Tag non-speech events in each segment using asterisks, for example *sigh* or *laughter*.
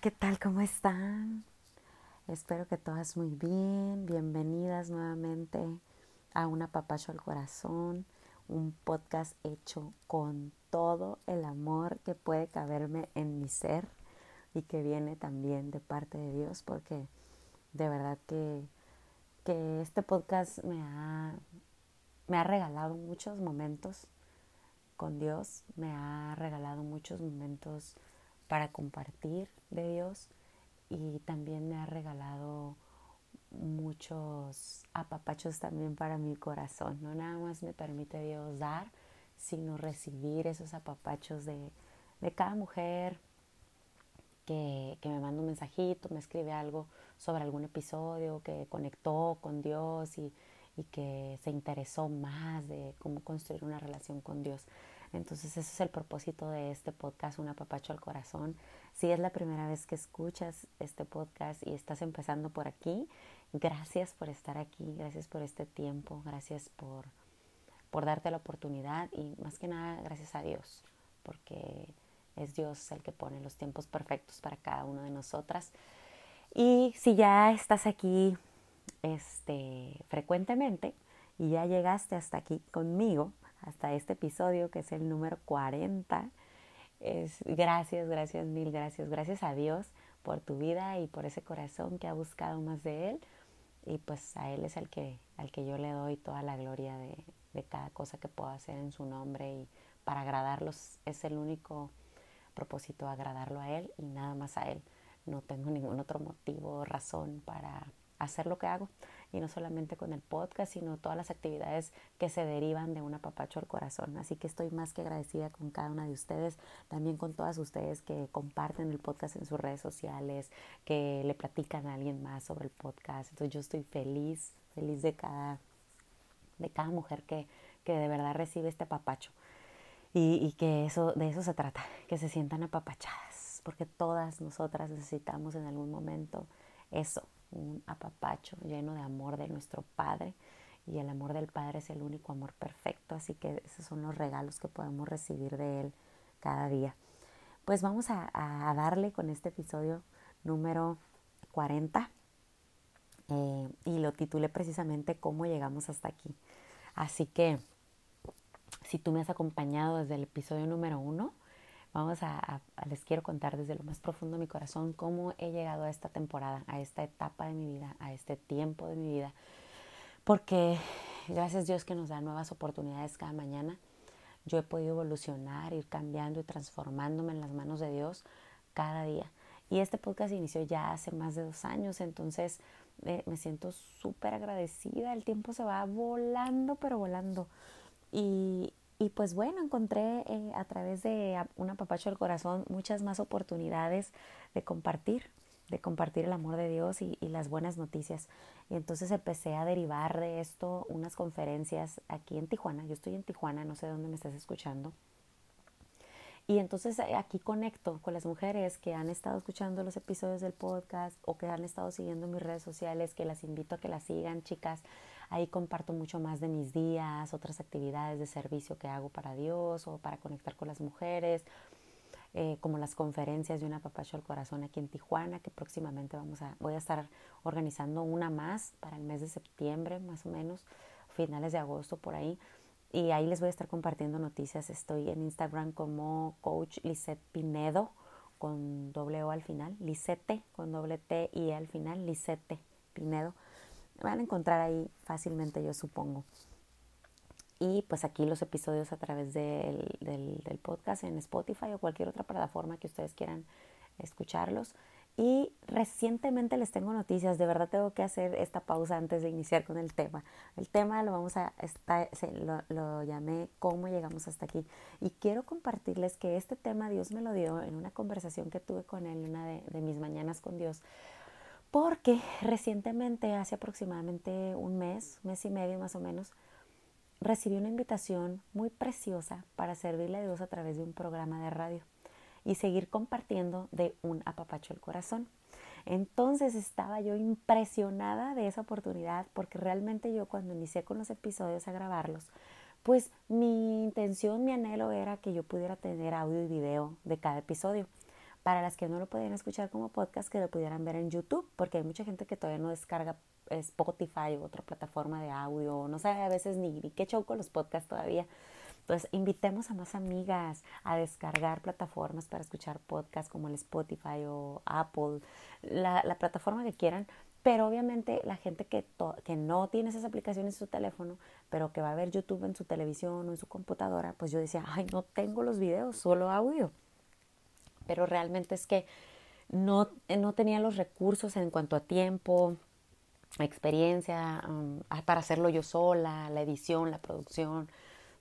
¿qué tal? ¿Cómo están? Espero que todas muy bien. Bienvenidas nuevamente a Un apapacho al corazón, un podcast hecho con todo el amor que puede caberme en mi ser y que viene también de parte de Dios, porque de verdad que, que este podcast me ha, me ha regalado muchos momentos con Dios, me ha regalado muchos momentos para compartir de Dios y también me ha regalado muchos apapachos también para mi corazón. No nada más me permite Dios dar, sino recibir esos apapachos de, de cada mujer que, que, me manda un mensajito, me escribe algo sobre algún episodio, que conectó con Dios y, y que se interesó más de cómo construir una relación con Dios. Entonces ese es el propósito de este podcast, un apapacho al corazón. Si es la primera vez que escuchas este podcast y estás empezando por aquí, gracias por estar aquí, gracias por este tiempo, gracias por, por darte la oportunidad y más que nada gracias a Dios, porque es Dios el que pone los tiempos perfectos para cada una de nosotras. Y si ya estás aquí este, frecuentemente y ya llegaste hasta aquí conmigo, hasta este episodio que es el número 40. Es, gracias, gracias, mil gracias. Gracias a Dios por tu vida y por ese corazón que ha buscado más de Él. Y pues a Él es el que, al que yo le doy toda la gloria de, de cada cosa que puedo hacer en su nombre. Y para agradarlos es el único propósito, agradarlo a Él y nada más a Él. No tengo ningún otro motivo o razón para hacer lo que hago y no solamente con el podcast, sino todas las actividades que se derivan de un apapacho al corazón. Así que estoy más que agradecida con cada una de ustedes, también con todas ustedes que comparten el podcast en sus redes sociales, que le platican a alguien más sobre el podcast. Entonces yo estoy feliz, feliz de cada, de cada mujer que, que de verdad recibe este apapacho. Y, y que eso, de eso se trata, que se sientan apapachadas, porque todas nosotras necesitamos en algún momento eso, un apapacho lleno de amor de nuestro Padre. Y el amor del Padre es el único amor perfecto, así que esos son los regalos que podemos recibir de Él cada día. Pues vamos a, darle con este episodio número 40 eh, y lo titulé precisamente cómo llegamos hasta aquí. Así que si tú me has acompañado desde el episodio número uno, Vamos a, les quiero contar desde lo más profundo de mi corazón cómo he llegado a esta temporada, a esta etapa de mi vida, a este tiempo de mi vida. Porque gracias a Dios que nos da nuevas oportunidades cada mañana, yo he podido evolucionar, ir cambiando y transformándome en las manos de Dios cada día. Y este podcast inició ya hace más de dos años, entonces eh, me siento súper agradecida. El tiempo se va volando, pero volando. Y, y pues bueno, encontré eh, a través de un apapacho del corazón muchas más oportunidades de compartir, de compartir el amor de Dios y, y, las buenas noticias. Y entonces empecé a derivar de esto unas conferencias aquí en Tijuana. Yo estoy en Tijuana, no sé dónde me estás escuchando. Y entonces eh, aquí conecto con las mujeres que han estado escuchando los episodios del podcast o que han estado siguiendo mis redes sociales, que las invito a que las sigan, chicas. Ahí comparto mucho más de mis días, otras actividades de servicio que hago para Dios o para conectar con las mujeres, eh, como las conferencias de una papacho al corazón aquí en Tijuana, que próximamente vamos a, voy a estar organizando una más para el mes de septiembre, más o menos, finales de agosto por ahí. Y ahí les voy a estar compartiendo noticias. Estoy en Instagram como Coach Lisette Pinedo con doble O al final, Lisette con doble T y E al final, Lisette Pinedo van a encontrar ahí fácilmente, yo supongo. Y pues aquí los episodios a través del, del, podcast en Spotify o cualquier otra plataforma que ustedes quieran escucharlos. Y recientemente les tengo noticias, de verdad tengo que hacer esta pausa antes de iniciar con el tema. El tema lo vamos a, está, lo, lo, llamé ¿Cómo llegamos hasta aquí? Y quiero compartirles que este tema Dios me lo dio en una conversación que tuve con él, una de, de mis mañanas con Dios, porque recientemente, hace aproximadamente un mes, mes y medio más o menos, recibí una invitación muy preciosa para servirle a Dios a través de un programa de radio y seguir compartiendo de un apapacho el corazón. Entonces estaba yo impresionada de esa oportunidad porque realmente yo cuando inicié con los episodios a grabarlos, pues mi intención, mi anhelo era que yo pudiera tener audio y video de cada episodio para las que no lo podían escuchar como podcast, que lo pudieran ver en YouTube, porque hay mucha gente que todavía no descarga Spotify u otra plataforma de audio, no sabe a veces ni, ni qué show con los podcasts todavía. Entonces, invitemos a más amigas a descargar plataformas para escuchar podcasts como el Spotify o Apple, la, la plataforma que quieran, pero obviamente la gente que, que no tiene esas aplicaciones en su teléfono, pero que va a ver YouTube en su televisión o en su computadora, pues yo decía, ay, no tengo los videos, solo audio. Pero realmente es que no, no tenía los recursos en cuanto a tiempo, experiencia, um, para hacerlo yo sola, la edición, la producción,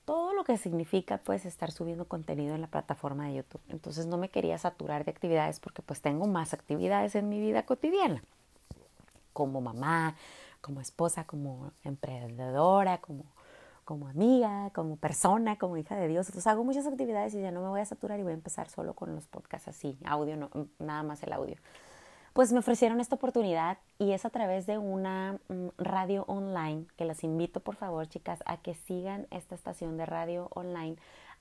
todo lo que significa pues estar subiendo contenido en la plataforma de YouTube. Entonces no me quería saturar de actividades porque pues tengo más actividades en mi vida cotidiana como mamá, como esposa, como emprendedora, como, como amiga, como persona, como hija de Dios. Entonces hago muchas actividades y ya no me voy a saturar y voy a empezar solo con los podcasts así, audio, no, nada más el audio. Pues me ofrecieron esta oportunidad y es a través de una mm, radio online que las invito por favor chicas a que sigan esta estación de radio online.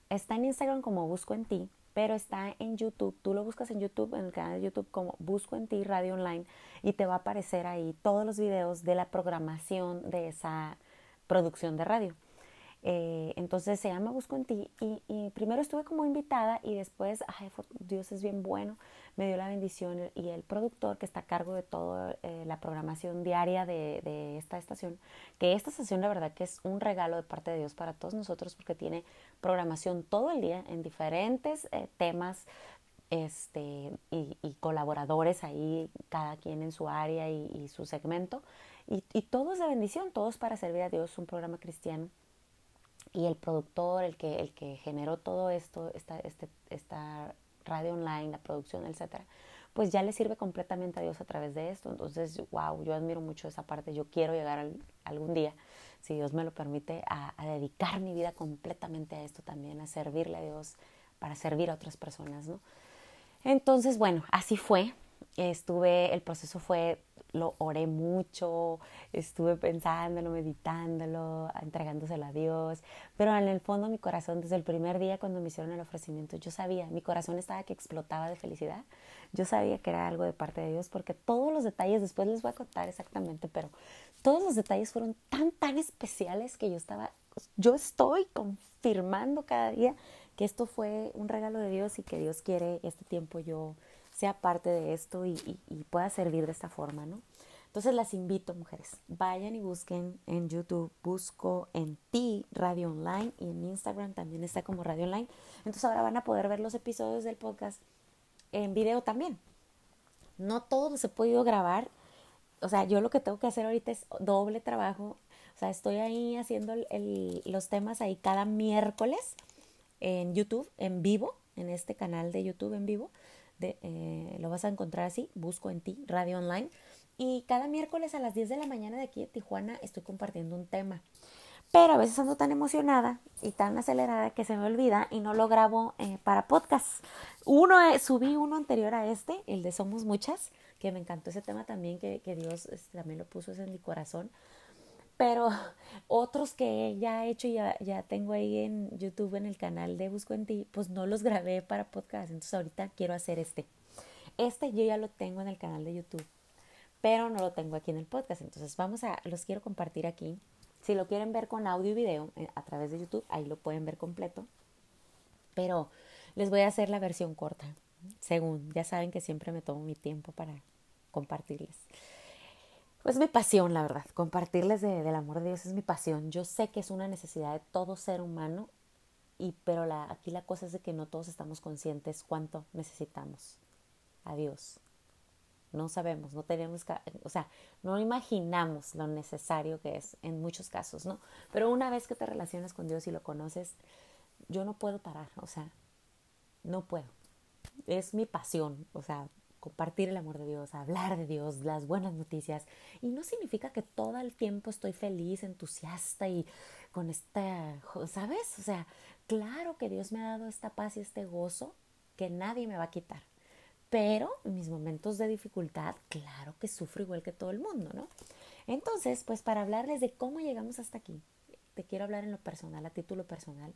Está en Instagram como Busco en Ti pero está en YouTube. Tú lo buscas en YouTube, en el canal de YouTube como Busco en ti Radio Online y te va a aparecer ahí todos los videos de la programación de esa producción de radio. Eh, entonces se llama Busco en ti y, primero estuve como invitada y después, ay, Dios es bien bueno, me dio la bendición y el productor que está a cargo de toda eh, la programación diaria de, esta estación, que esta estación la verdad que es un regalo de parte de Dios para todos nosotros porque tiene programación todo el día en diferentes eh, temas este, y, colaboradores ahí, cada quien en su área y, su segmento. Y, y todos de bendición, todos para servir a Dios, un programa cristiano y el productor, el que, el que generó todo esto, esta, este, esta radio online, la producción, etcétera, pues ya le sirve completamente a Dios a través de esto. Entonces, wow, yo admiro mucho esa parte. Yo quiero llegar algún día, si Dios me lo permite, a, a, dedicar mi vida completamente a esto también, a servirle a Dios para servir a otras personas, ¿no? Entonces, bueno, así fue. Estuve, el proceso fue lo oré mucho, estuve pensándolo, meditándolo, entregándoselo a Dios, pero en el fondo mi corazón, desde el primer día cuando me hicieron el ofrecimiento, yo sabía, mi corazón estaba que explotaba de felicidad, yo sabía que era algo de parte de Dios, porque todos los detalles, después les voy a contar exactamente, pero todos los detalles fueron tan, tan especiales que yo estaba, yo estoy confirmando cada día que esto fue un regalo de Dios y que Dios quiere este tiempo yo sea parte de esto y, pueda servir de esta forma, ¿no? Entonces las invito, mujeres, vayan y busquen en YouTube, busco en ti Radio Online y en Instagram también está como Radio Online. Entonces ahora van a poder ver los episodios del podcast en video también. No todo se ha podido grabar. O sea, yo lo que tengo que hacer ahorita es doble trabajo. O sea, estoy ahí haciendo los temas ahí cada miércoles en YouTube, en vivo, en este canal de YouTube en vivo. Eh, lo vas a encontrar así, busco en ti, radio online. Y cada miércoles a las 10 de la mañana de aquí de Tijuana estoy compartiendo un tema. Pero a veces ando tan emocionada y tan acelerada que se me olvida y no lo grabo eh, para podcast. Uno, eh, subí uno anterior a este, el de Somos Muchas, que me encantó ese tema también, que, que Dios este, también lo puso en mi corazón pero *laughs* otros que ya he hecho, ya, ya tengo ahí en YouTube, en el canal de Busco en Ti, pues no los grabé para podcast, entonces ahorita quiero hacer este. Este yo ya lo tengo en el canal de YouTube, pero no lo tengo aquí en el podcast, entonces vamos a, los quiero compartir aquí. Si lo quieren ver con audio y video eh, a través de YouTube, ahí lo pueden ver completo, pero les voy a hacer la versión corta, según, ya saben que siempre me tomo mi tiempo para compartirles. Pues mi pasión, la verdad. Compartirles del amor de Dios es mi pasión. Yo sé que es una necesidad de todo ser humano, y, pero aquí la cosa es de que no todos estamos conscientes cuánto necesitamos a Dios. No sabemos, no tenemos, o sea, no imaginamos lo necesario que es en muchos casos, ¿no? Pero una vez que te relacionas con Dios y lo conoces, yo no puedo parar, o sea, no puedo. Es mi pasión, o sea, compartir el amor de Dios, hablar de Dios, las buenas noticias. Y no significa que todo el tiempo estoy feliz, entusiasta y con esta, ¿sabes? O sea, claro que Dios me ha dado esta paz y este gozo que nadie me va a quitar. Pero mis momentos de dificultad, claro que sufro igual que todo el mundo, ¿no? Entonces, pues para hablarles de cómo llegamos hasta aquí, te quiero hablar en lo personal, a título personal.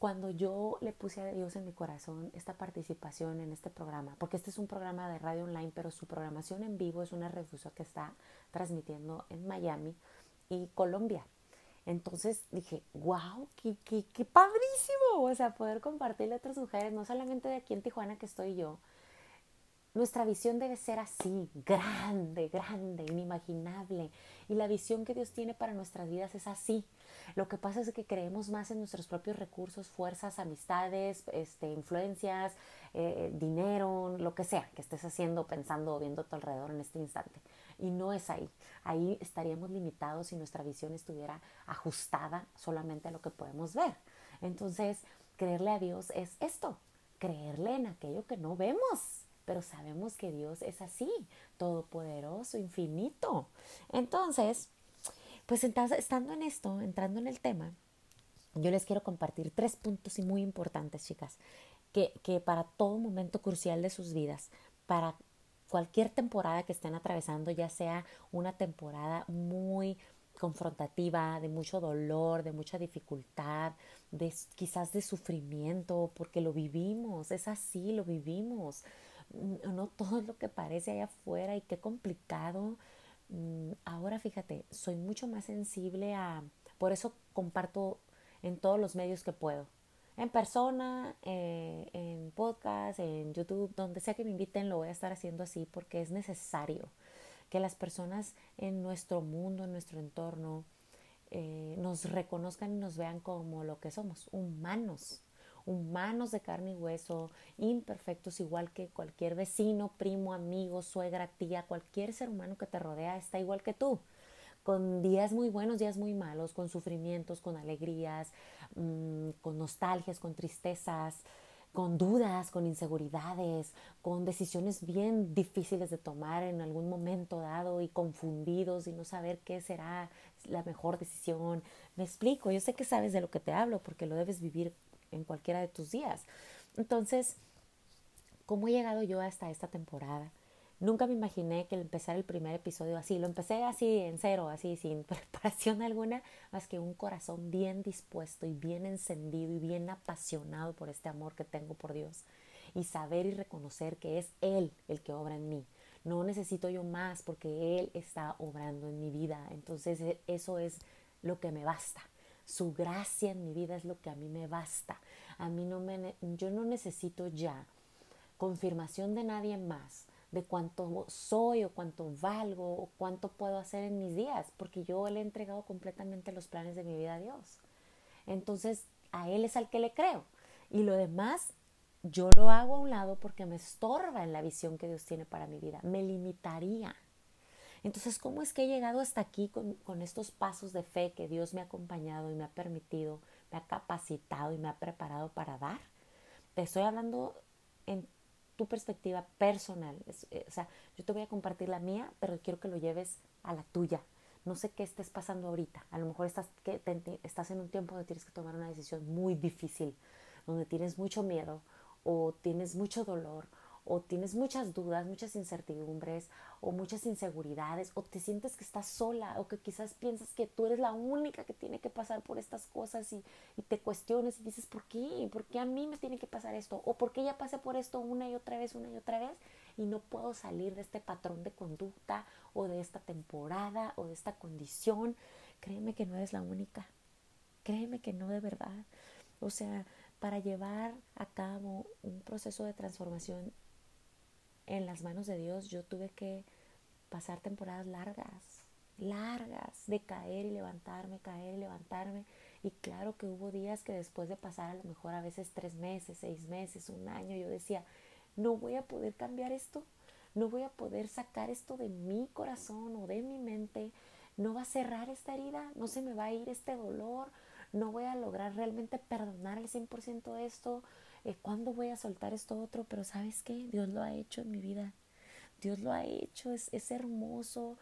Cuando yo le puse a Dios en mi corazón esta participación en este programa, porque este es un programa de radio online, pero su programación en vivo es una refuso que está transmitiendo en Miami y Colombia. Entonces dije, wow, qué, qué, qué padrísimo, o sea, poder compartirle a otras mujeres, no solamente de aquí en Tijuana que estoy yo, nuestra visión debe ser así, grande, grande, inimaginable. Y la visión que Dios tiene para nuestras vidas es así. Lo que pasa es que creemos más en nuestros propios recursos, fuerzas, amistades, este, influencias, eh, dinero, lo que sea que estés haciendo, pensando o viendo a tu alrededor en este instante. Y no es ahí. Ahí estaríamos limitados si nuestra visión estuviera ajustada solamente a lo que podemos ver. Entonces, creerle a Dios es esto, creerle en aquello que no vemos pero sabemos que Dios es así, todopoderoso, infinito. Entonces, pues estando en esto, entrando en el tema, yo les quiero compartir tres puntos y muy importantes, chicas, que, que para todo momento crucial de sus vidas, para cualquier temporada que estén atravesando, ya sea una temporada muy confrontativa, de mucho dolor, de mucha dificultad, de quizás de sufrimiento, porque lo vivimos, es así, lo vivimos no todo lo que parece allá afuera y qué complicado. Mm, ahora fíjate, soy mucho más sensible a, por eso comparto en todos los medios que puedo, en persona, eh, en podcast, en YouTube, donde sea que me inviten, lo voy a estar haciendo así porque es necesario que las personas en nuestro mundo, en nuestro entorno, eh, nos reconozcan y nos vean como lo que somos, humanos, humanos de carne y hueso, imperfectos igual que cualquier vecino, primo, amigo, suegra, tía, cualquier ser humano que te rodea está igual que tú con días muy buenos, días muy malos, con sufrimientos, con alegrías, mm, con nostalgias, con tristezas, con dudas, con inseguridades, con decisiones bien difíciles de tomar en algún momento dado y confundidos y no saber qué será la mejor decisión. Me explico, yo sé que sabes de lo que te hablo porque lo debes vivir en cualquiera de tus días. Entonces, ¿cómo he llegado yo hasta esta temporada? Nunca me imaginé que empezar el primer episodio así. Lo empecé así, en cero, así, sin *laughs* preparación alguna, más que un corazón bien dispuesto y bien encendido y bien apasionado por este amor que tengo por Dios. Y saber y reconocer que es Él el que obra en mí. No necesito yo más porque Él está obrando en mi vida. Entonces e, eso es lo que me basta. Su gracia en mi vida es lo que a mí me basta. A mí no me, yo no necesito ya confirmación de nadie más de cuánto soy o cuánto valgo o cuánto puedo hacer en mis días, porque yo le he entregado completamente los planes de mi vida a Dios. Entonces, a Él es al que le creo. Y lo demás, yo lo hago a un lado porque me estorba en la visión que Dios tiene para mi vida. Me limitaría. Entonces, ¿cómo es que he llegado hasta aquí con, estos pasos de fe que Dios me ha acompañado y me ha permitido, me ha capacitado y me ha preparado para dar? Te estoy hablando en tu perspectiva personal. Eh, o sea, yo te voy a compartir la mía, pero quiero que lo lleves a la tuya. No sé qué estés pasando ahorita. A lo mejor estás, que estás en un tiempo donde tienes que tomar una decisión muy difícil, donde tienes mucho miedo o tienes mucho dolor o tienes muchas dudas, muchas incertidumbres o muchas inseguridades o te sientes que estás sola o que quizás piensas que tú eres la única que tiene que pasar por estas cosas y, te cuestiones y dices, ¿por qué? ¿Por qué a mí me tiene que pasar esto? ¿O por qué ya pasé por esto una y otra vez, una y otra vez y no puedo salir de este patrón de conducta o de esta temporada o de esta condición? Créeme que no eres la única. Créeme que no de verdad. O sea, para llevar a cabo un proceso de transformación en las manos de Dios, yo tuve que pasar temporadas largas, largas, de caer y levantarme, caer y levantarme. Y claro que hubo días que después de pasar a lo mejor a veces tres meses, seis meses, un año, yo decía, no voy a poder cambiar esto, no voy a poder sacar esto de mi corazón o de mi mente, no va a cerrar esta herida, no se me va a ir este dolor, no voy a lograr realmente perdonar al 100% esto, eh, ¿cuándo voy a soltar esto otro? Pero sabes qué, Dios lo ha hecho en mi vida. Dios lo ha hecho, es, es hermoso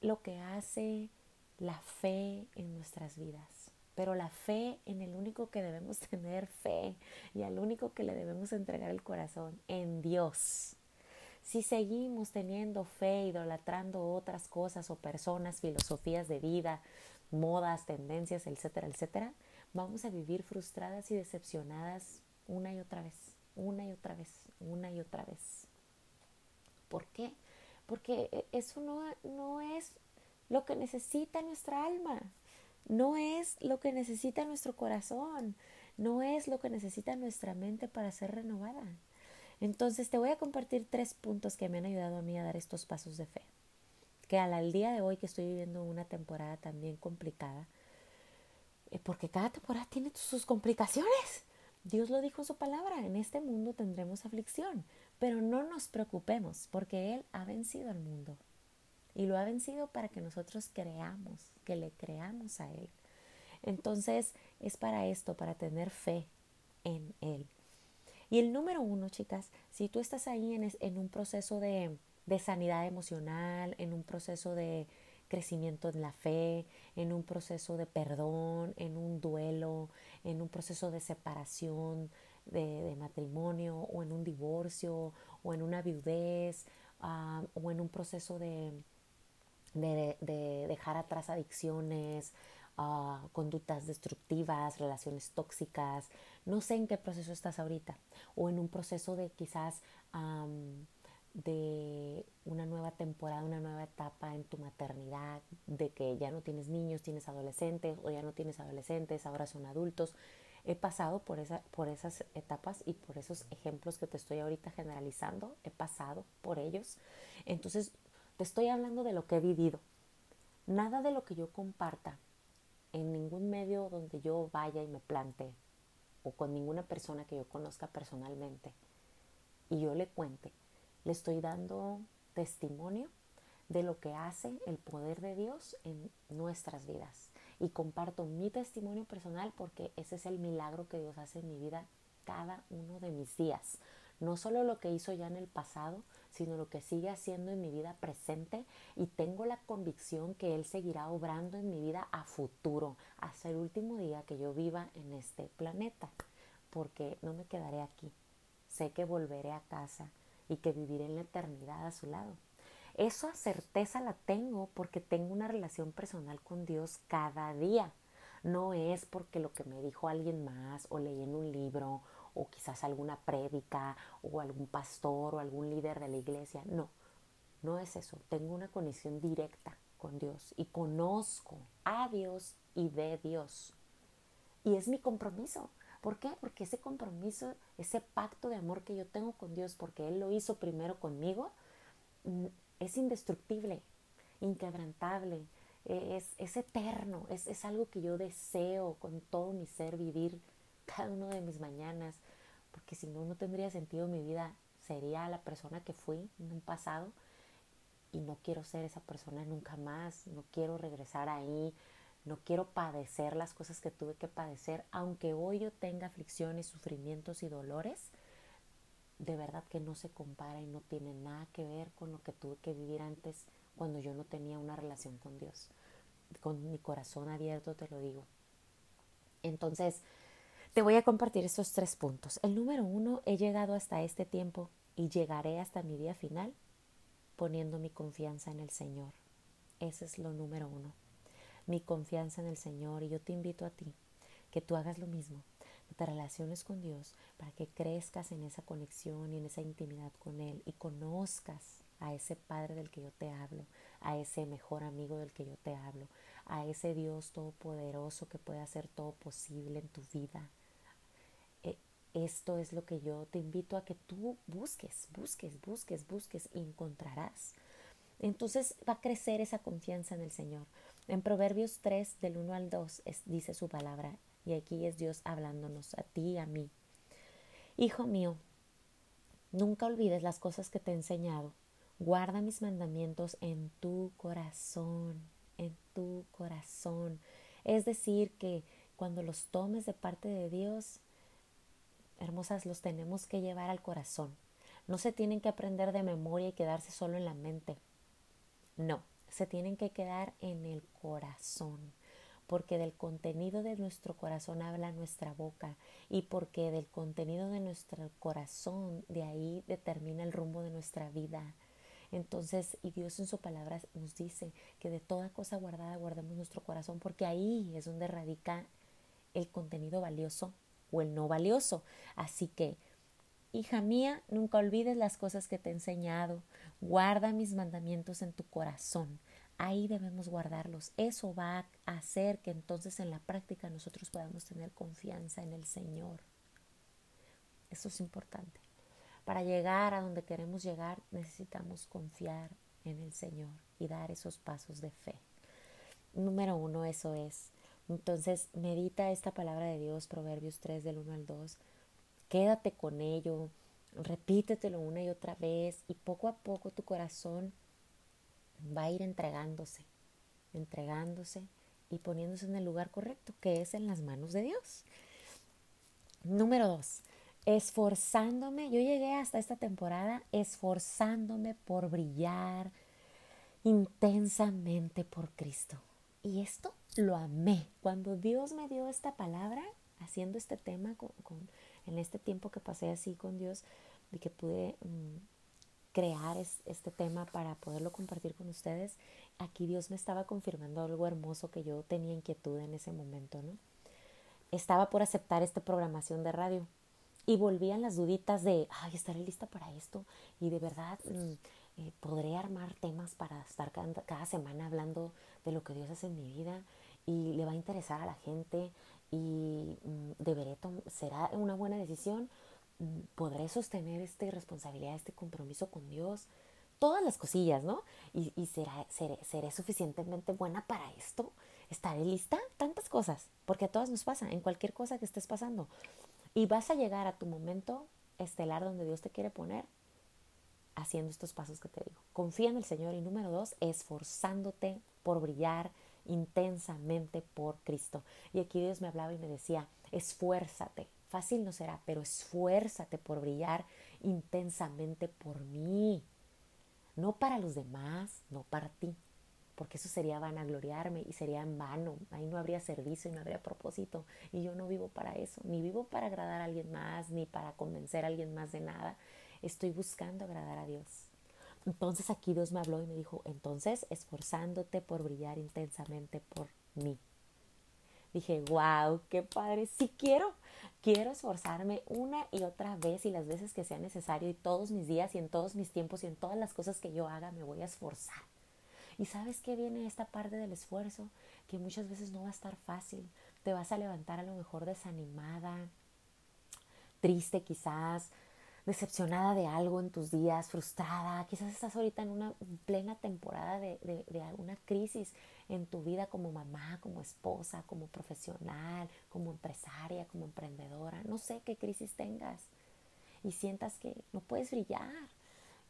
lo que hace la fe en nuestras vidas. Pero la fe en el único que debemos *laughs* tener fe y al único que le debemos entregar el corazón, en Dios. Si seguimos teniendo fe, idolatrando otras cosas o personas, filosofías de vida, modas, tendencias, etcétera, etcétera, vamos a vivir frustradas y decepcionadas una y otra vez, una y otra vez, una y otra vez. ¿Por qué? Porque e, eso no, no es lo que necesita nuestra alma, no es lo que necesita nuestro corazón, no es lo que necesita nuestra mente para ser renovada. Entonces te voy a compartir tres puntos que me han ayudado a mí a dar estos pasos de fe. Que al día de hoy que estoy viviendo una temporada también complicada, eh, porque cada temporada tiene sus complicaciones. Dios lo dijo en su palabra, en este mundo tendremos aflicción, pero no nos preocupemos porque Él ha vencido al mundo. Y lo ha vencido para que nosotros creamos, que le creamos a Él. Entonces es para esto, para tener fe en Él. Y el número uno, chicas, si tú estás ahí en, en un proceso de, de sanidad emocional, en un proceso de crecimiento en la fe, en un proceso de perdón, en un duelo, en un proceso de separación de, matrimonio o en un divorcio o en una viudez ah, o en un proceso de, de, dejar atrás adicciones, uh, conductas destructivas, relaciones tóxicas. No sé en qué proceso estás ahorita o en un proceso de quizás de una nueva temporada, una nueva etapa en tu maternidad, de que ya no tienes niños, tienes adolescentes o ya no tienes adolescentes, ahora son adultos. He pasado por, esa, por esas etapas y por esos ejemplos que te estoy ahorita generalizando, he pasado por ellos. Entonces, te estoy hablando de lo que he vivido. Nada de lo que yo comparta en ningún medio donde yo vaya y me plante o con ninguna persona que yo conozca personalmente y yo le cuente le estoy dando testimonio de lo que hace el poder de Dios en nuestras vidas. Y comparto mi testimonio personal porque ese es el milagro que Dios hace en mi vida cada uno de mis días. No solo lo que hizo ya en el pasado, sino lo que sigue haciendo en mi vida presente y tengo la convicción que Él seguirá obrando en mi vida a futuro, hasta el último día que yo viva en este planeta, porque no me quedaré aquí. Sé que volveré a casa y que viviré en la eternidad a su lado. Esa certeza la tengo porque tengo una relación personal con Dios cada día. No es porque lo que me dijo alguien más o leí en un libro o quizás alguna prédica o algún pastor o algún líder de la iglesia. No, no es eso. Tengo una conexión directa con Dios y conozco a Dios y de Dios. Y es mi compromiso. ¿Por qué? Porque ese compromiso, ese pacto de amor que yo tengo con Dios, porque Él lo hizo primero conmigo, mm, es indestructible, inquebrantable, e-, es, es eterno, es, es algo que yo deseo con todo mi ser vivir cada una de mis mañanas, porque si no, no tendría sentido mi vida, sería la persona que fui en un pasado y no quiero ser esa persona nunca más, no quiero regresar ahí, no quiero padecer las cosas que tuve que padecer, aunque hoy yo tenga aflicciones, sufrimientos y dolores, de verdad que no se compara y no tiene nada que ver con lo que tuve que vivir antes cuando yo no tenía una relación con Dios. Con mi corazón abierto te lo digo. Entonces, te voy a compartir estos tres puntos. El número uno, he llegado hasta este tiempo y llegaré hasta mi día final poniendo mi confianza en el Señor. Ese es lo número uno mi confianza en el Señor y yo te invito a ti que tú hagas lo mismo, que te relaciones con Dios para que crezcas en esa conexión y en esa intimidad con Él y conozcas a ese Padre del que yo te hablo, a ese mejor amigo del que yo te hablo, a ese Dios todopoderoso que puede hacer todo posible en tu vida. E, esto es lo que yo te invito a que tú busques, busques, busques, busques y encontrarás. Entonces va a crecer esa confianza en el Señor. En Proverbios 3, del 1 al 2, dice su palabra, y aquí es Dios hablándonos a ti y a mí. Hijo mío, nunca olvides las cosas que te he enseñado. Guarda mis mandamientos en tu corazón, en tu corazón. Es decir, que cuando los tomes de parte de Dios, hermosas, los tenemos que llevar al corazón. No se tienen que aprender de memoria y quedarse solo en la mente. No, se tienen que quedar en el corazón, porque del contenido de nuestro corazón habla nuestra boca y porque del contenido de nuestro corazón de ahí determina el rumbo de nuestra vida. Entonces, y Dios en su palabra nos dice que de toda cosa guardada guardemos nuestro corazón, porque ahí es donde radica el contenido valioso o el no valioso. Así que, hija mía, nunca olvides las cosas que te he enseñado. Guarda mis mandamientos en tu corazón. Ahí debemos guardarlos. Eso va a hacer que entonces en la práctica nosotros podamos tener confianza en el Señor. Eso es importante. Para llegar a donde queremos llegar necesitamos confiar en el Señor y dar esos pasos de fe. Número uno, eso es. Entonces, medita esta palabra de Dios, Proverbios 3 del 1 al 2. Quédate con ello, repítetelo una y otra vez y poco a poco tu corazón va a ir entregándose, entregándose y poniéndose en el lugar correcto, que es en las manos de Dios. Número dos, esforzándome, yo llegué hasta esta temporada esforzándome por brillar intensamente por Cristo. Y esto lo amé. Cuando Dios me dio esta palabra, haciendo este tema con, en este tiempo que pasé así con Dios, y que pude mm, crear este tema para poderlo compartir con ustedes, aquí Dios me estaba confirmando algo hermoso que yo tenía inquietud en ese momento, ¿no? Estaba por aceptar esta programación de radio y volvían las duditas de, ay, estaré lista para esto y de verdad mm, eh, podré armar temas para estar cada, semana hablando de lo que Dios hace en mi vida y le va a interesar a la gente y mm, deberé será una buena decisión, podré sostener esta responsabilidad, este compromiso con Dios, todas las cosillas, ¿no? Y, y será, seré, seré suficientemente buena para esto, estaré lista, tantas cosas, porque a todas nos pasa, en cualquier cosa que estés pasando. Y vas a llegar a tu momento estelar donde Dios te quiere poner haciendo estos pasos que te digo. Confía en el Señor y número dos, esforzándote por brillar intensamente por Cristo. Y aquí Dios me hablaba y me decía, esfuérzate. Fácil no será, pero esfuérzate por brillar intensamente por mí. No para los demás, no para ti porque eso sería vanagloriarme y sería en vano, ahí no habría servicio y no habría propósito y yo no vivo para eso, ni vivo para agradar a alguien más, ni para convencer a alguien más de nada, estoy buscando agradar a Dios. Entonces aquí Dios me habló y me dijo, entonces esforzándote por brillar intensamente por mí. Dije, wow, qué padre, sí quiero, quiero esforzarme una y otra vez y las veces que sea necesario y todos mis días y en todos mis tiempos y en todas las cosas que yo haga me voy a esforzar y sabes que viene esta parte del esfuerzo, que muchas veces no va a estar fácil. Te vas a levantar a lo mejor desanimada, triste quizás, decepcionada de algo en tus días, frustrada. Quizás estás ahorita en una plena temporada de, de, alguna crisis en tu vida como mamá, como esposa, como profesional, como empresaria, como emprendedora. No sé qué crisis tengas y sientas que no puedes brillar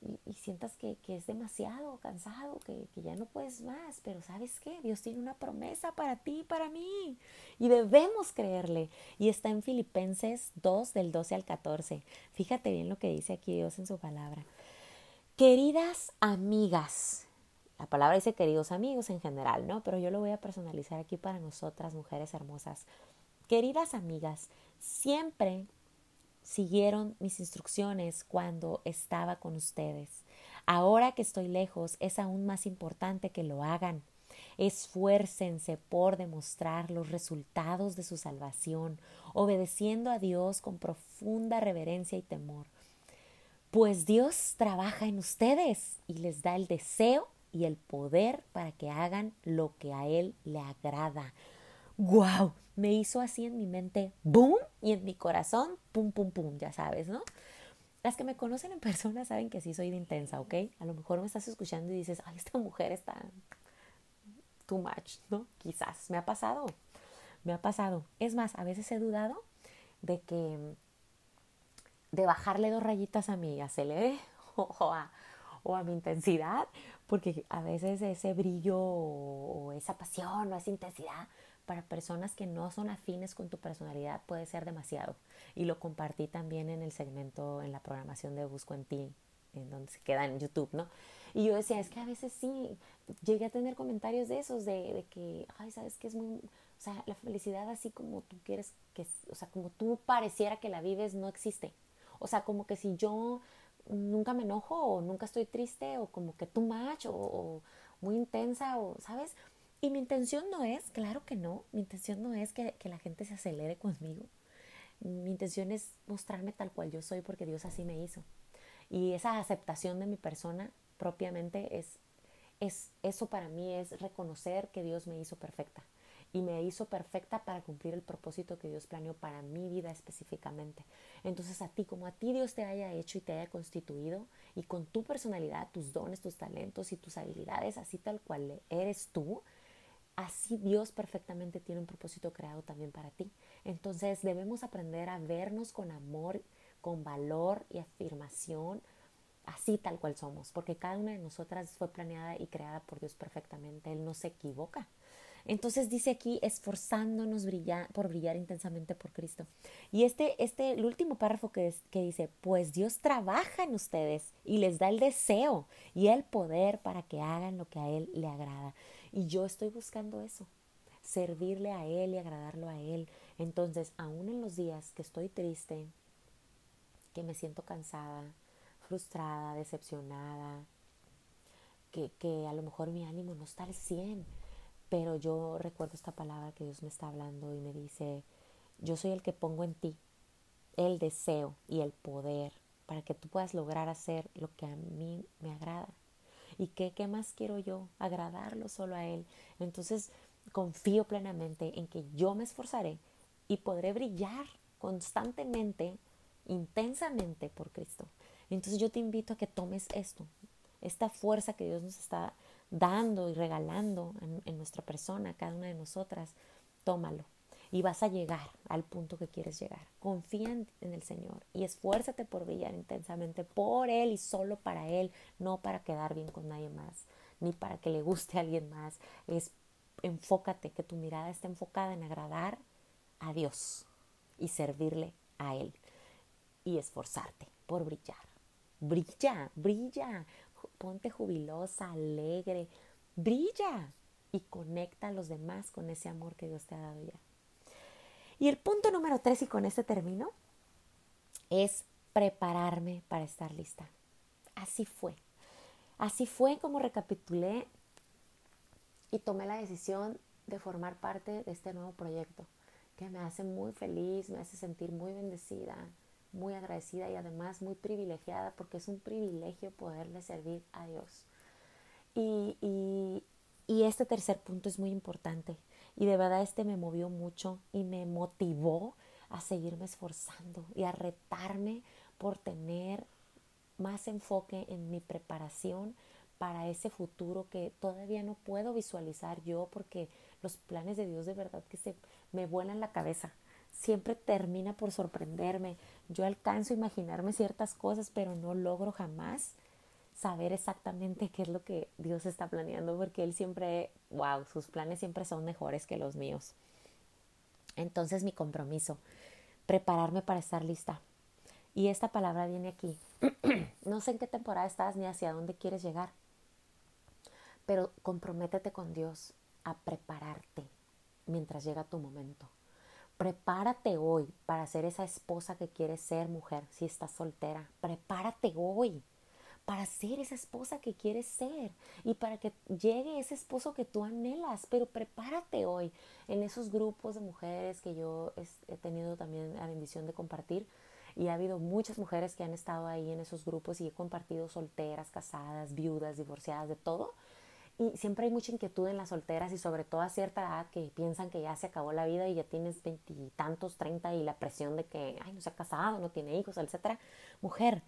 y, sientas que, es demasiado cansado, que, que, ya no puedes más, pero ¿sabes qué? Dios tiene una promesa para ti y para mí y debemos creerle. Y está en Filipenses 2 del 12 al 14. Fíjate bien lo que dice aquí Dios en su palabra. Queridas amigas, la palabra dice queridos amigos en general, ¿no? Pero yo lo voy a personalizar aquí para nosotras, mujeres hermosas. Queridas amigas, siempre siguieron mis instrucciones cuando estaba con ustedes. Ahora que estoy lejos, es aún más importante que lo hagan. Esfuércense por demostrar los resultados de su salvación, obedeciendo a Dios con profunda reverencia y temor. Pues Dios trabaja en ustedes y les da el deseo y el poder para que hagan lo que a Él le agrada. ¡Wow! me hizo así en mi mente, boom, y en mi corazón, pum, pum, pum, ya sabes, ¿no? Las que me conocen en persona saben que sí soy de intensa, ¿ok? A lo mejor me estás escuchando y dices, ay, esta mujer está too much, ¿no? Quizás, me ha pasado, me ha pasado. Es más, a veces he dudado de que, de bajarle dos rayitas a mi acelere *laughs* o a, o a mi intensidad, porque a veces ese brillo o esa pasión o esa intensidad para personas que no son afines con tu personalidad puede ser demasiado. Y lo compartí también en el segmento, en la programación de Busco en ti, en donde se queda en YouTube, ¿no? Y yo decía, es que a veces sí, llegué a tener comentarios de esos, de, de que, ay, sabes que es muy, o sea, la felicidad así como tú quieres que, o sea, como tú pareciera que la vives, no existe. O sea, como que si yo nunca me enojo o nunca estoy triste o como que too much o, muy intensa o, ¿sabes? Y mi intención no es, claro que no, mi intención no es que, que la gente se acelere conmigo. Mi intención es mostrarme tal cual yo soy porque Dios así me hizo. Y esa aceptación de mi persona propiamente es, es eso para mí es reconocer que Dios me hizo perfecta y me hizo perfecta para cumplir el propósito que Dios planeó para mi vida específicamente. Entonces a ti, como a ti Dios te haya hecho y te haya constituido y con tu personalidad, tus dones, tus talentos y tus habilidades, así tal cual eres tú, así Dios perfectamente tiene un propósito creado también para ti. Entonces debemos aprender a vernos con amor, con valor y afirmación, así tal cual somos, porque cada una de nosotras fue planeada y creada por Dios perfectamente. Él no se equivoca. Entonces dice aquí, esforzándonos por brillar intensamente por Cristo. Y este, este, el último párrafo que, que dice, pues Dios trabaja en ustedes y les da el deseo y el poder para que hagan lo que a Él le agrada. Y yo estoy buscando eso, servirle a Él y agradarlo a Él. Entonces, aún en los días que estoy triste, que me siento cansada, frustrada, decepcionada, que, que a lo mejor mi ánimo no está al 100, pero yo recuerdo esta palabra que Dios me está hablando y me dice, yo soy el que pongo en ti el deseo y el poder para que tú puedas lograr hacer lo que a mí me agrada. ¿Y qué, qué más quiero yo? Agradarlo solo a Él. Entonces confío plenamente en que yo me esforzaré y podré brillar constantemente, intensamente por Cristo. Entonces yo te invito a que tomes esto, esta fuerza que Dios nos está dando y regalando en, nuestra persona, cada una de nosotras, tómalo y vas a llegar al punto que quieres llegar. Confía en, el Señor y esfuérzate por brillar intensamente por Él y solo para Él, no para quedar bien con nadie más, ni para que le guste a alguien más. Es enfócate, que tu mirada esté enfocada en agradar a Dios y servirle a Él y esforzarte por brillar. Brilla, brilla, ponte jubilosa, alegre, brilla y conecta a los demás con ese amor que Dios te ha dado ya. Y el punto número tres, y con este termino, es prepararme para estar lista. Así fue. Así fue como recapitulé y tomé la decisión de formar parte de este nuevo proyecto, que me hace muy feliz, me hace sentir muy bendecida, muy agradecida y además muy privilegiada porque es un privilegio poderle servir a Dios. Y, y, y, este tercer punto es muy importante y de verdad este me movió mucho y me motivó a seguirme esforzando y a retarme por tener más enfoque en mi preparación para ese futuro que todavía no puedo visualizar yo porque los planes de Dios de verdad que se me vuelan la cabeza siempre termina por sorprenderme. Yo alcanzo a imaginarme ciertas cosas, pero no logro jamás saber exactamente qué es lo que Dios está planeando, porque Él siempre, wow, sus planes siempre son mejores que los míos. Entonces mi compromiso, prepararme para estar lista. Y esta palabra viene aquí. *clears throat* no sé en qué temporada estás ni hacia dónde quieres llegar, pero comprométete con Dios a prepararte mientras llega tu momento. Prepárate hoy para ser esa esposa que quieres ser mujer si estás soltera. Prepárate hoy para ser esa esposa que quieres ser y para que llegue ese esposo que tú anhelas. Pero prepárate hoy en esos grupos de mujeres que yo he tenido también la bendición de compartir. Y ha habido muchas mujeres que han estado ahí en esos grupos y he compartido solteras, casadas, viudas, divorciadas, de todo. Y siempre hay mucha inquietud en las solteras y sobre todo a cierta edad que piensan que ya se acabó la vida y ya tienes veintitantos, treinta y la presión de que, ay, no se ha casado, no tiene hijos, etcétera. Mujer,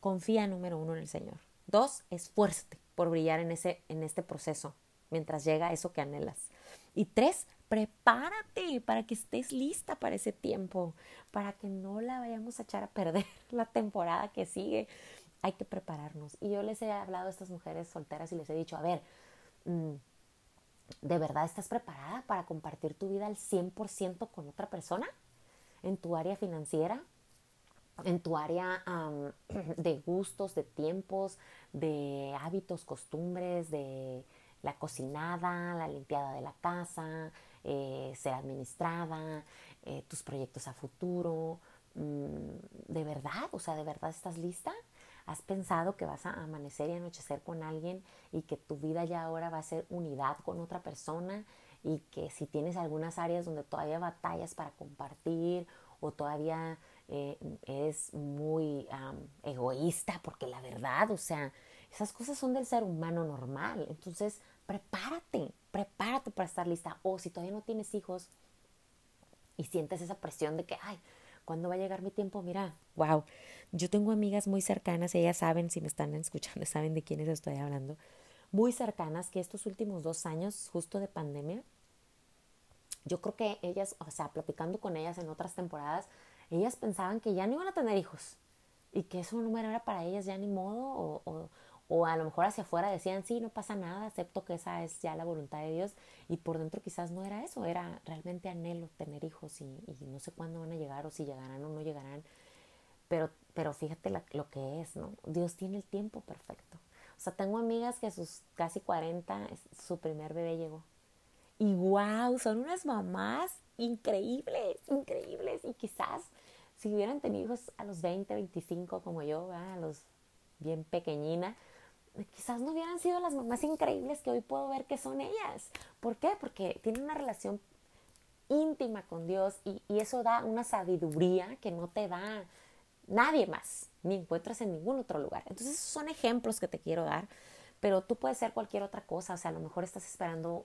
confía número uno en el Señor. Dos, esfuérzate por brillar en, ese, en este proceso mientras llega eso que anhelas. Y tres, prepárate para que estés lista para ese tiempo, para que no la vayamos a echar a perder *laughs* la temporada que sigue hay que prepararnos. Y yo les he hablado a estas mujeres solteras y les he dicho, a ver, mm, ¿de verdad estás preparada para compartir tu vida al 100% con otra persona? ¿En tu área financiera? ¿En tu área *clears throat* de gustos, de tiempos, de hábitos, costumbres, de la cocinada, la limpiada de la casa, eh, ser administrada, eh, tus proyectos a futuro? mm, ¿de verdad? O sea, ¿de verdad estás lista? ¿Has pensado que vas a amanecer y anochecer con alguien y que tu vida ya ahora va a ser unidad con otra persona y que si tienes algunas áreas donde todavía batallas para compartir o todavía eh, eres muy egoísta, porque la verdad, o sea, esas cosas son del ser humano normal. Entonces, prepárate, prepárate para estar lista. O si todavía no tienes hijos y sientes esa presión de que, ay, ¿cuándo va a llegar mi tiempo? Mira, wow, yo tengo amigas muy cercanas, ellas saben, si me están escuchando, *laughs* saben de quiénes estoy hablando, muy cercanas que estos últimos dos años, justo de pandemia, yo creo que ellas, o sea, platicando con ellas en otras temporadas, ellas pensaban que ya no iban a tener hijos y que eso no era para ellas ya ni modo o, o a lo mejor hacia afuera decían, sí, no pasa nada, acepto que esa es ya la voluntad de Dios. Y por dentro quizás no era eso, era realmente anhelo tener hijos y, no sé cuándo van a llegar o si llegarán o no llegarán. Pero, pero fíjate lo que es, ¿no? Dios tiene el tiempo perfecto. O sea, tengo amigas que a sus casi 40, su primer bebé llegó. Y wow, son unas mamás increíbles, increíbles. Y quizás si hubieran tenido hijos a los 20, 25 como yo, a los bien pequeñina, quizás no hubieran sido las mamás increíbles que hoy puedo ver que son ellas. ¿Por qué? Porque tienen una relación íntima con Dios y, eso da una sabiduría que no te da nadie más, ni encuentras en ningún otro lugar. Entonces, esos son ejemplos que te quiero dar, pero tú puedes ser cualquier otra cosa. O sea, a lo mejor estás esperando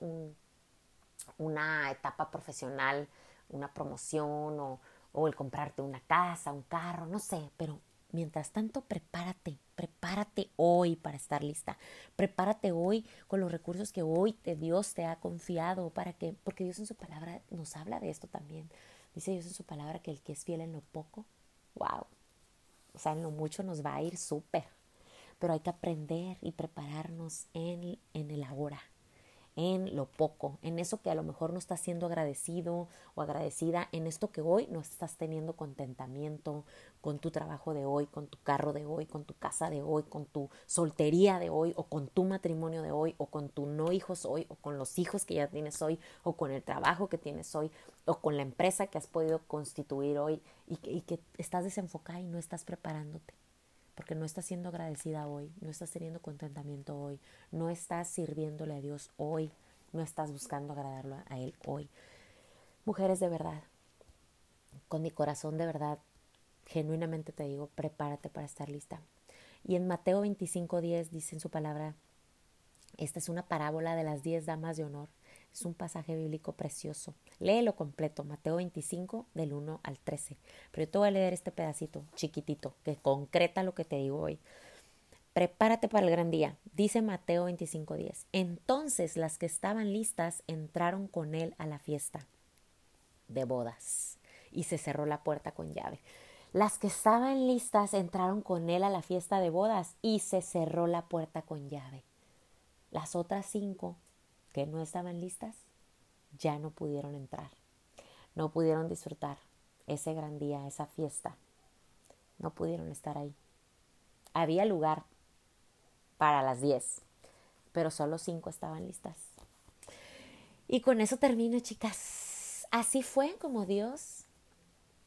una etapa profesional, una promoción o, o el comprarte una casa, un carro, no sé, pero Mientras tanto, prepárate, prepárate hoy para estar lista. Prepárate hoy con los recursos que hoy te Dios te ha confiado para que, porque Dios en su palabra nos habla de esto también. Dice Dios en su palabra que el que es fiel en lo poco, wow, o sea, en lo mucho nos va a ir súper. Pero hay que aprender y prepararnos en, en el ahora en lo poco, en eso que a lo mejor no estás siendo agradecido o agradecida, en esto que hoy no estás teniendo contentamiento con tu trabajo de hoy, con tu carro de hoy, con tu casa de hoy, con tu soltería de hoy o con tu matrimonio de hoy o con tu no hijos hoy o con los hijos que ya tienes hoy o con el trabajo que tienes hoy o con la empresa que has podido constituir hoy y que, y que estás desenfocada y no estás preparándote porque no estás siendo agradecida hoy, no estás teniendo contentamiento hoy, no estás sirviéndole a Dios hoy, no estás buscando agradarlo a Él hoy. Mujeres de verdad, con mi corazón de verdad, genuinamente te digo, prepárate para estar lista. Y en Mateo 25:10 dice en su palabra, esta es una parábola de las diez damas de honor. Es un pasaje bíblico precioso. Léelo completo, Mateo 25 del 1 al 13. Pero yo te voy a leer este pedacito chiquitito que concreta lo que te digo hoy. Prepárate para el gran día, dice Mateo 25:10. Entonces las que estaban listas entraron con él a la fiesta de bodas y se cerró la puerta con llave. Las que estaban listas entraron con él a la fiesta de bodas y se cerró la puerta con llave. Las otras cinco que no estaban listas ya no pudieron entrar, no pudieron disfrutar ese gran día, esa fiesta, no pudieron estar ahí. Había lugar para las diez, pero solo cinco estaban listas. Y con eso termino, chicas. Así fue como Dios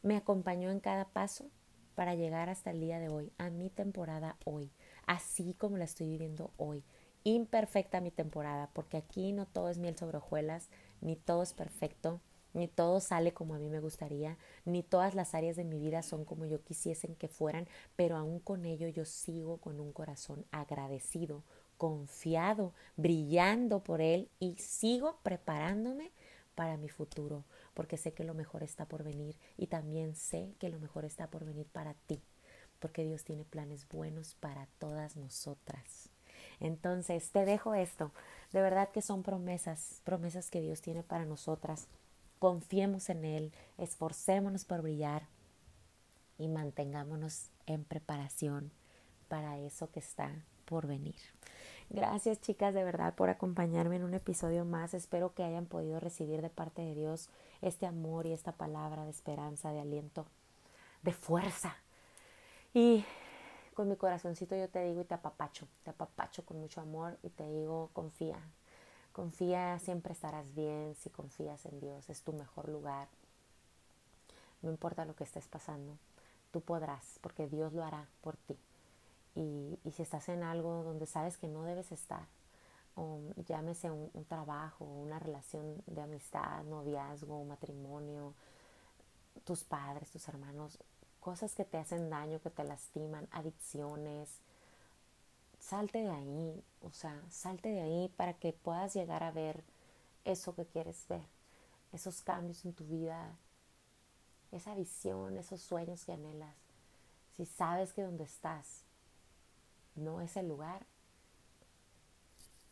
me acompañó en cada paso para llegar hasta el día de hoy, a mi temporada hoy, así como la estoy viviendo hoy imperfecta mi temporada, porque aquí no todo es miel sobre hojuelas, ni todo es perfecto, ni todo sale como a mí me gustaría, ni todas las áreas de mi vida son como yo quisiesen que fueran, pero aún con ello yo sigo con un corazón agradecido, confiado, brillando por él y sigo preparándome para mi futuro, porque sé que lo mejor está por venir y también sé que lo mejor está por venir para ti, porque Dios tiene planes buenos para todas nosotras. Entonces, te dejo esto. De verdad que son promesas, promesas que Dios tiene para nosotras. Confiemos en Él, esforcémonos por brillar y mantengámonos en preparación para eso que está por venir. Gracias chicas de verdad por acompañarme en un episodio más. Espero que hayan podido recibir de parte de Dios este amor y esta palabra de esperanza, de aliento, de fuerza. Y con mi corazoncito yo te digo y te apapacho, te apapacho con mucho amor y te digo, confía, confía, siempre estarás bien si confías en Dios, es tu mejor lugar. No importa lo que estés pasando, tú podrás, porque Dios lo hará por ti. Y, y si estás en algo donde sabes que no debes estar, llámese un trabajo, una relación de amistad, noviazgo, matrimonio, tus padres, tus hermanos, cosas que te hacen daño, que te lastiman, adicciones, salte de ahí, o sea, salte de ahí para que puedas llegar a ver eso que quieres ver, esos cambios en tu vida, esa visión, esos sueños que anhelas. Si sabes que donde estás no es el lugar,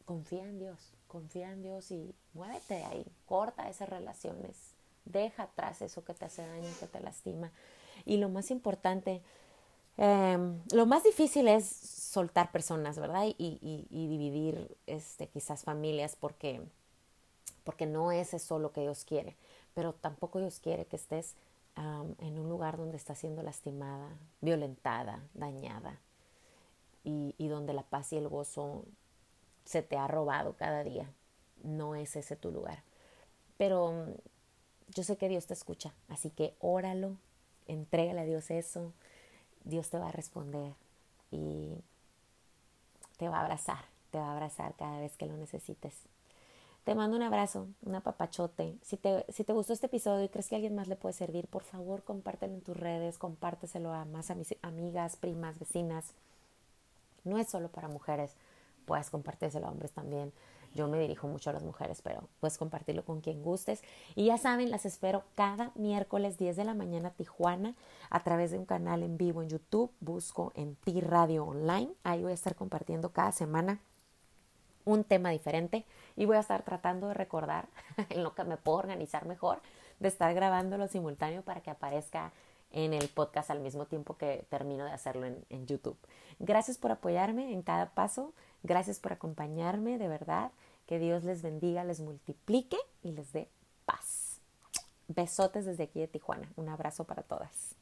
confía en Dios, confía en Dios y muévete de ahí, corta esas relaciones, deja atrás eso que te hace daño, que te lastima. Y lo más importante, em, lo más difícil es soltar personas, ¿verdad? Y, dividir este, quizás familias porque, porque no es eso lo que Dios quiere. Pero tampoco Dios quiere que estés en un lugar donde estás siendo lastimada, violentada, dañada y, y donde la paz y el gozo se te ha robado cada día. No es ese tu lugar. Pero yo sé que Dios te escucha, así que óralo, entrégale a Dios eso, Dios te va a responder y te va a abrazar, te va a abrazar cada vez que lo necesites. Te mando un abrazo, un apapachote. Si te, si te gustó este episodio y crees que alguien más le puede servir, por favor compártelo en tus redes, compárteselo a más a mis amigas, primas, vecinas. No es solo para mujeres, puedes compartírselo a hombres también. Yo me dirijo mucho a las mujeres, pero puedes compartirlo con quien gustes. Y ya saben, las espero cada miércoles 10 de la mañana Tijuana a través de un canal en vivo en YouTube. Busco en Ti Radio Online. Ahí voy a estar compartiendo cada semana un tema diferente y voy a estar tratando de recordar *laughs* en lo que me puedo organizar mejor de estar grabándolo simultáneo para que aparezca en el podcast al mismo tiempo que termino de hacerlo en, en YouTube. Gracias por apoyarme en cada paso. Gracias por acompañarme, de verdad. Que Dios les bendiga, les multiplique y les dé paz. Besotes desde aquí de Tijuana. Un abrazo para todas.